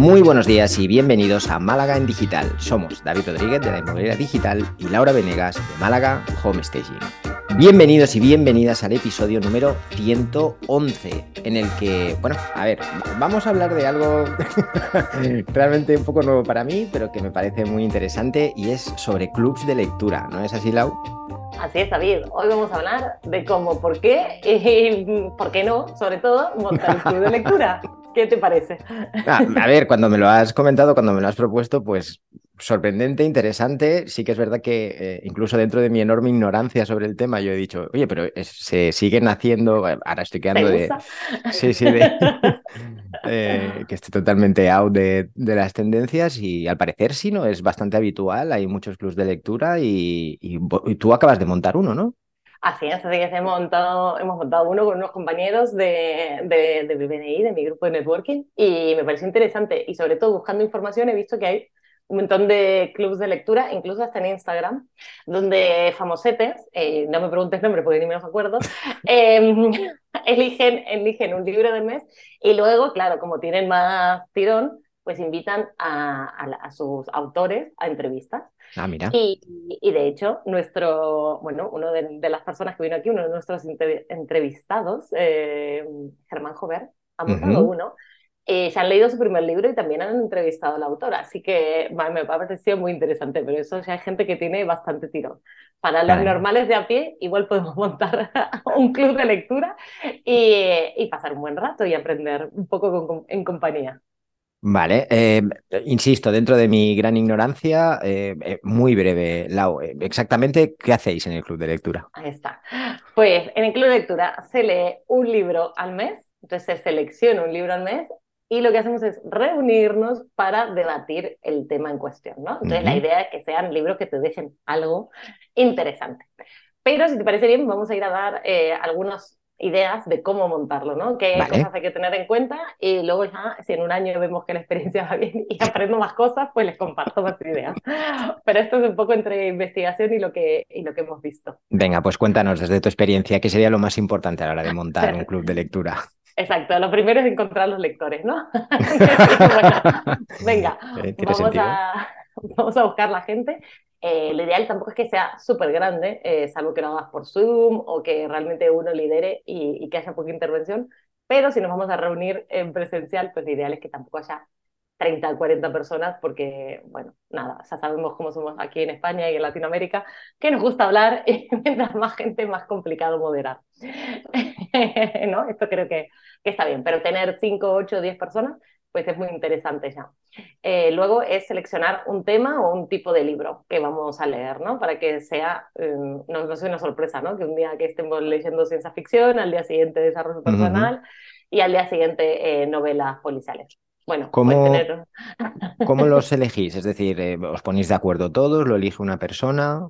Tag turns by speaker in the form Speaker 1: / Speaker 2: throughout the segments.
Speaker 1: Muy buenos días y bienvenidos a Málaga en Digital. Somos David Rodríguez de la Inmobiliaria Digital y Laura Venegas de Málaga Home Staging. Bienvenidos y bienvenidas al episodio número 111, en el que, bueno, a ver, vamos a hablar de algo realmente un poco nuevo para mí, pero que me parece muy interesante y es sobre clubs de lectura, ¿no es así, Lau?
Speaker 2: Así es, David. Hoy vamos a hablar de cómo, por qué y por qué no, sobre todo, montar un club de lectura. ¿Qué te parece?
Speaker 1: Ah, a ver, cuando me lo has comentado, cuando me lo has propuesto, pues sorprendente, interesante. Sí que es verdad que eh, incluso dentro de mi enorme ignorancia sobre el tema, yo he dicho, oye, pero se siguen haciendo, ahora estoy quedando de... Sí, sí, de... Eh, que esté totalmente out de, las tendencias y al parecer sí, ¿no? Es bastante habitual, hay muchos clubs de lectura y, y tú acabas de montar uno, ¿no?
Speaker 2: Así es, así que hemos montado, hemos montado uno con unos compañeros de, de, de BNI, de mi grupo de networking, y me parece interesante. Y sobre todo, buscando información, he visto que hay un montón de clubs de lectura, incluso hasta en Instagram, donde famosetes, eh, no me preguntes nombre porque ni me los acuerdo, em, eligen, eligen un libro del mes y luego, claro, como tienen más tirón, pues invitan a, a sus autores a entrevistas.
Speaker 1: Ah, mira.
Speaker 2: Y, y, de hecho, nuestro, bueno, uno de, de, las personas que vino aquí, uno de nuestros entrevistados, eh, Germán Jover, ha montado uno. Eh, se han leído su primer libro y también han entrevistado a la autora, así que me ha parecido muy interesante, pero eso ya hay gente que tiene bastante tirón. Para los normales de a pie, igual podemos montar un club de lectura y, y pasar un buen rato y aprender un poco con, en compañía.
Speaker 1: Vale, eh, insisto, dentro de mi gran ignorancia, eh, eh, muy breve, Lau, exactamente qué hacéis en el club de lectura.
Speaker 2: Ahí está. Pues en el club de lectura se lee un libro al mes, entonces se selecciona un libro al mes y lo que hacemos es reunirnos para debatir el tema en cuestión, ¿no? Entonces la idea es que sean libros que te dejen algo interesante. Pero si te parece bien, vamos a ir a dar algunos ideas de cómo montarlo, ¿no? Qué cosas hay que tener en cuenta y luego ya, si en un año vemos que la experiencia va bien y aprendo más cosas, pues les comparto más ideas. Pero esto es un poco entre investigación y lo que, y lo que hemos visto.
Speaker 1: Venga, pues cuéntanos desde tu experiencia, ¿qué sería lo más importante a la hora de montar un club de lectura?
Speaker 2: Exacto, lo primero es encontrar los lectores, ¿no? venga, eh, vamos, a, vamos a buscar la gente eh, lo ideal tampoco es que sea súper grande, eh, salvo que lo hagas por Zoom o que realmente uno lidere y, que haya poca intervención, pero si nos vamos a reunir en presencial, pues lo ideal es que tampoco haya 30 o 40 personas, porque, bueno, nada, ya sabemos cómo somos aquí en España y en Latinoamérica, que nos gusta hablar y mientras más gente, más complicado moderar. ¿No? Esto creo que, que está bien, pero tener 5, 8, 10 personas pues es muy interesante ya. Eh, luego es seleccionar un tema o un tipo de libro que vamos a leer, ¿no? Para que sea, em, no, sea una sorpresa, ¿no? Que un día que estemos leyendo ciencia ficción, al día siguiente desarrollo personal y al día siguiente eh, novelas policiales. Bueno,
Speaker 1: ¿Cómo, tener... ¿cómo los elegís? Es decir, eh, ¿os ponéis de acuerdo todos? ¿Lo elige una persona?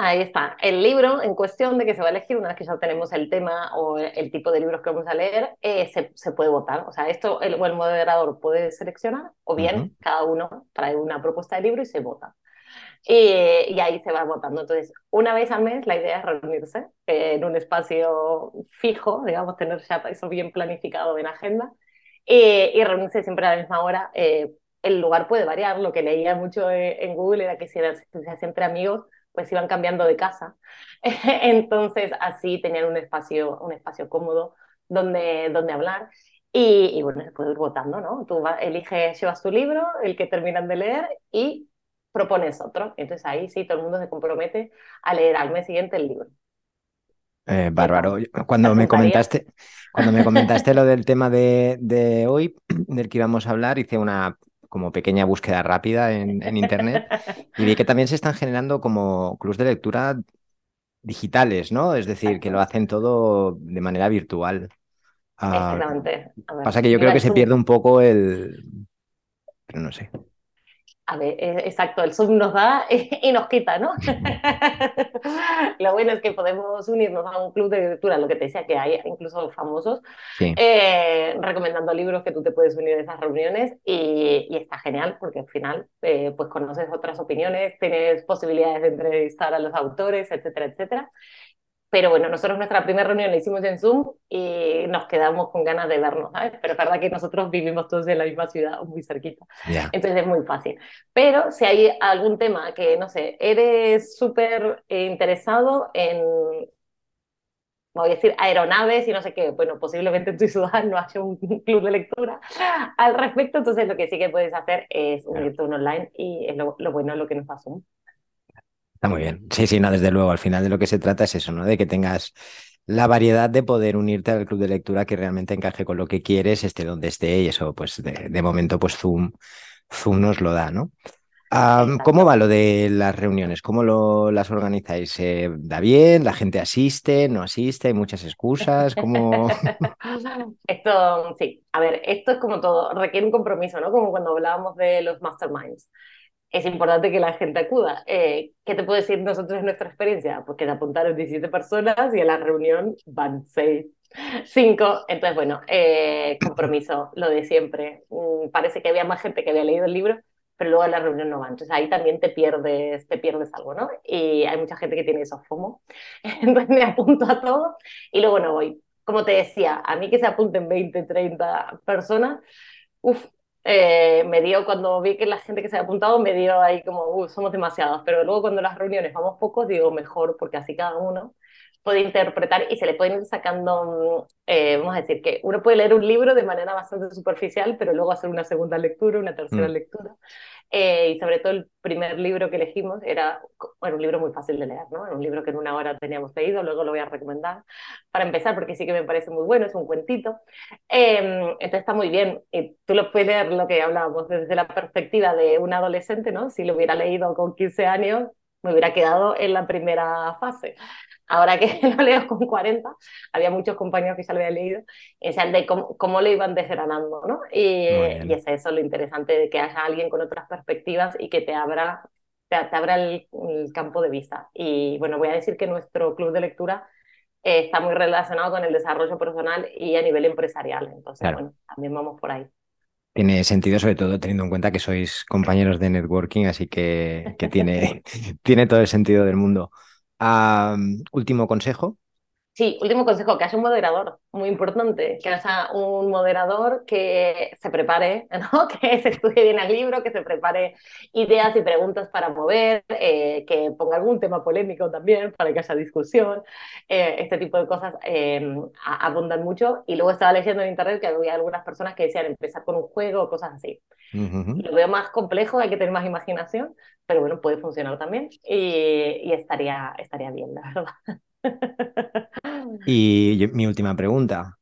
Speaker 2: Ahí está. El libro en cuestión de que se va a elegir, una vez que ya tenemos el tema o el tipo de libros que vamos a leer, eh, se, se, puede votar. O sea, esto el, el moderador puede seleccionar o bien cada uno trae una propuesta de libro y se vota. Y, y, ahí se va votando. Entonces, una vez al mes la idea es reunirse en un espacio fijo, digamos, tener ya eso bien planificado en agenda y reunirse siempre a la misma hora. Eh, el lugar puede variar. Lo que leía mucho eh, en Google era que si eran siempre amigos, pues iban cambiando de casa. Entonces así tenían un espacio, un espacio cómodo donde, donde hablar. Y, bueno, se puede ir votando, ¿no? Tú eliges, llevas tu libro, el que terminan de leer y propones otro. Entonces ahí sí, todo el mundo se compromete a leer al mes siguiente el libro.
Speaker 1: Eh, bárbaro. Cuando me comentaste, cuando me comentaste lo del tema de, de, hoy, del que íbamos a hablar, hice una como pequeña búsqueda rápida en, internet y vi que también se están generando como clubs de lectura digitales, ¿no? Es decir, que lo hacen todo de manera virtual.
Speaker 2: Ah, Exactamente.
Speaker 1: pasa que yo creo que se pierde un poco el... Pero no sé.
Speaker 2: A ver, eh, exacto, el Zoom nos da y nos quita, ¿no? lo bueno es que podemos unirnos a un club de lectura, lo que te decía, que hay incluso famosos, eh, recomendando libros que tú te puedes unir a esas reuniones y, está genial porque al final eh, pues conoces otras opiniones, tienes posibilidades de entrevistar a los autores, etcétera, etcétera. Pero bueno, nosotros nuestra primera reunión la hicimos en Zoom y nos quedamos con ganas de vernos, ¿sabes? Pero es verdad que nosotros vivimos todos en la misma ciudad, muy cerquita. Entonces es muy fácil. Pero si hay algún tema que, no sé, eres súper interesado en, voy a decir, aeronaves y no sé qué, bueno, posiblemente en tu ciudad no haya un club de lectura al respecto, entonces lo que sí que puedes hacer es unirte a un online y es lo, lo bueno lo que nos pasó.
Speaker 1: Está muy bien. Sí, sí, no, desde luego. Al final de lo que se trata es eso, ¿no? De que tengas la variedad de poder unirte al club de lectura que realmente encaje con lo que quieres, esté donde esté, y eso, pues, de, momento, pues Zoom, Zoom nos lo da, ¿no? ¿Cómo va lo de las reuniones? ¿Cómo lo, las organizáis? ¿Se ¿Da bien? ¿La gente asiste? ¿No asiste? ¿Hay muchas excusas? ¿Cómo...
Speaker 2: esto, sí, a ver, esto es como todo, requiere un compromiso, ¿no? Como cuando hablábamos de los masterminds es importante que la gente acuda. Eh, ¿Qué te puedo decir nosotros en nuestra experiencia? Pues que te apuntaron 17 personas y a la reunión van 6, 5. Entonces, bueno, eh, compromiso, lo de siempre. Mm, parece que había más gente que había leído el libro, pero luego a la reunión no van. Entonces ahí también te pierdes, te pierdes algo, ¿no? Y hay mucha gente que tiene esos FOMO. Entonces me apunto a todo y luego no voy. Como te decía, a mí que se apunten 20, 30 personas, uff, eh, me dio, cuando vi que la gente que se había apuntado, me dio ahí como, uh, somos demasiados, pero luego cuando las reuniones vamos pocos, digo, mejor, porque así cada uno puede interpretar y se le pueden ir sacando, mm, eh, vamos a decir que uno puede leer un libro de manera bastante superficial, pero luego hacer una segunda lectura, una tercera mm. lectura. Eh, y sobre todo el primer libro que elegimos era bueno, un libro muy fácil de leer, ¿no? un libro que en una hora teníamos leído, luego lo voy a recomendar para empezar porque sí que me parece muy bueno, es un cuentito. Em, entonces está muy bien, y tú lo puedes leer lo que hablábamos desde la perspectiva de un adolescente, ¿no? Si lo hubiera leído con 15 años, me hubiera quedado en la primera fase. Ahora que lo leo con 40, había muchos compañeros que ya lo habían leído, decían de cómo, cómo lo iban desgranando, ¿no? Y, y, es eso lo interesante de que haya alguien con otras perspectivas y que te abra, te, abra el, campo de vista. Y bueno, voy a decir que nuestro club de lectura eh, está muy relacionado con el desarrollo personal y a nivel empresarial. Entonces, bueno, también vamos por ahí.
Speaker 1: Tiene sentido, sobre todo teniendo en cuenta que sois compañeros de networking, así que, tiene todo el sentido del mundo último consejo.
Speaker 2: Sí, último consejo, que haya un moderador, muy importante, que haya un moderador que se prepare, ¿no? que se estudie bien el libro, que se prepare ideas y preguntas para mover, eh, que ponga algún tema polémico también para que haya discusión, eh, este tipo de cosas eh, abundan mucho. Y luego estaba leyendo en internet que había algunas personas que decían empezar con un juego o cosas así. Lo veo más complejo, hay que tener más imaginación, pero bueno, puede funcionar también y, y estaría, estaría bien, la verdad.
Speaker 1: Y mi última pregunta,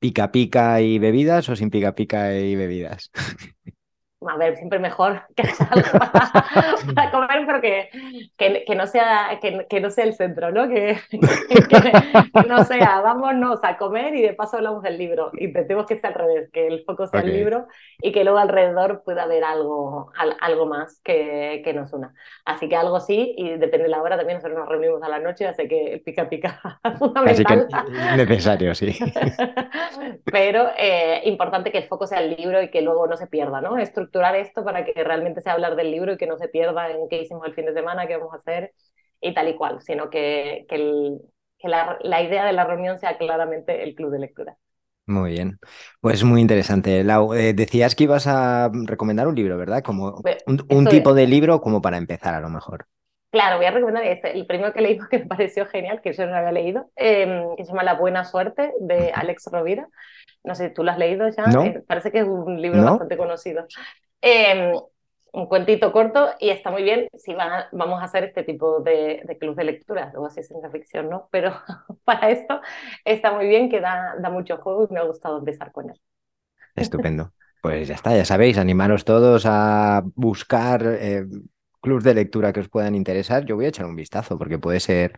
Speaker 1: ¿pica pica y bebidas o sin pica pica y bebidas?
Speaker 2: a ver, siempre mejor que algo para, comer, pero que, que, no sea, que, no sea el centro, ¿no? Que, no sea, vámonos a comer y de paso hablamos del libro. Intentemos que sea al revés, que el foco sea el libro y que luego alrededor pueda haber algo, algo más que, que nos una. Así que algo sí, y depende de la hora, también nosotros nos reunimos a la noche, así que pica pica fundamental.
Speaker 1: Así que necesario, sí.
Speaker 2: pero eh, importante que el foco sea el libro y que luego no se pierda, ¿no? Estructurar esto para que realmente sea hablar del libro y que no se pierda en qué hicimos el fin de semana, qué vamos a hacer y tal y cual, sino que, que, la, la, idea de la reunión sea claramente el club de lectura.
Speaker 1: Muy bien, pues muy interesante. Lau, eh, decías que ibas a recomendar un libro, ¿verdad? Como un, tipo de libro como para empezar a lo mejor.
Speaker 2: Claro, voy a recomendar este, el primero que leí que me pareció genial, que yo no había leído, em, que se llama La Buena Suerte, de Alex Rovira. No sé, ¿tú lo has leído ya? Eh, parece que es un libro bastante conocido. Em, un cuentito corto y está muy bien si vamos a hacer este tipo de, club de lectura, luego así ciencia ficción, ¿no? Pero para esto está muy bien, que da, da mucho juego y me ha gustado empezar con él.
Speaker 1: Estupendo. Pues ya está, ya sabéis, animaros todos a buscar eh, clubs de lectura que os puedan interesar. Yo voy a echar un vistazo porque puede ser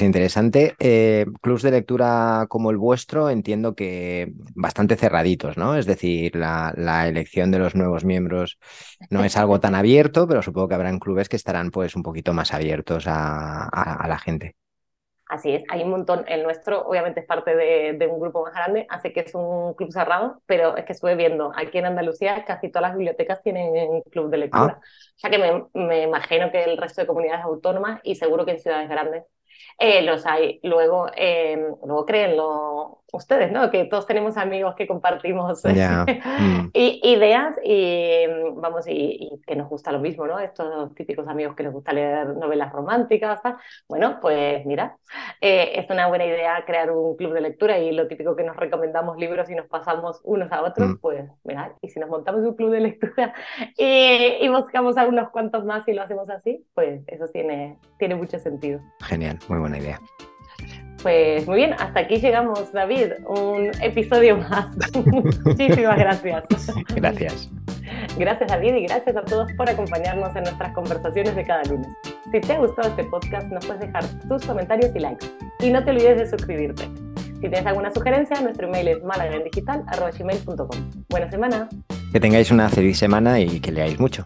Speaker 1: interesante. Eh, clubs de lectura como el vuestro entiendo que bastante cerraditos, ¿no? Es decir, la, elección de los nuevos miembros no es algo tan abierto, pero supongo que habrán clubes que estarán pues un poquito más abiertos a, la gente.
Speaker 2: Así es, hay un montón. El nuestro, obviamente, es parte de, un grupo más grande, así que es un club cerrado, pero es que estuve viendo aquí en Andalucía casi todas las bibliotecas tienen un club de lectura. Ah. O sea que me, me imagino que el resto de comunidades autónomas y seguro que en ciudades grandes Eh, los hay. Luego, eh, luego créenlo ustedes, ¿no? Que todos tenemos amigos que compartimos mm. ideas y, vamos, y, que nos gusta lo mismo, ¿no? Estos típicos amigos que les gusta leer novelas románticas. Bueno, pues mira, eh, es una buena idea crear un club de lectura y lo típico que nos recomendamos libros y nos pasamos unos a otros, mm. pues mira, y si nos montamos un club de lectura y, y buscamos a unos cuantos más y lo hacemos así, pues eso tiene, tiene mucho sentido.
Speaker 1: Genial, muy buena idea.
Speaker 2: Pues muy bien, hasta aquí llegamos, David. Un episodio más. Muchísimas gracias.
Speaker 1: Gracias.
Speaker 2: Gracias, David, y gracias a todos por acompañarnos en nuestras conversaciones de cada lunes. Si te ha gustado este podcast, nos puedes dejar tus comentarios y likes. Y no te olvides de suscribirte. Si tienes alguna sugerencia, nuestro email es malagaendigital.com. Buena semana.
Speaker 1: Que tengáis una feliz semana y que leáis mucho.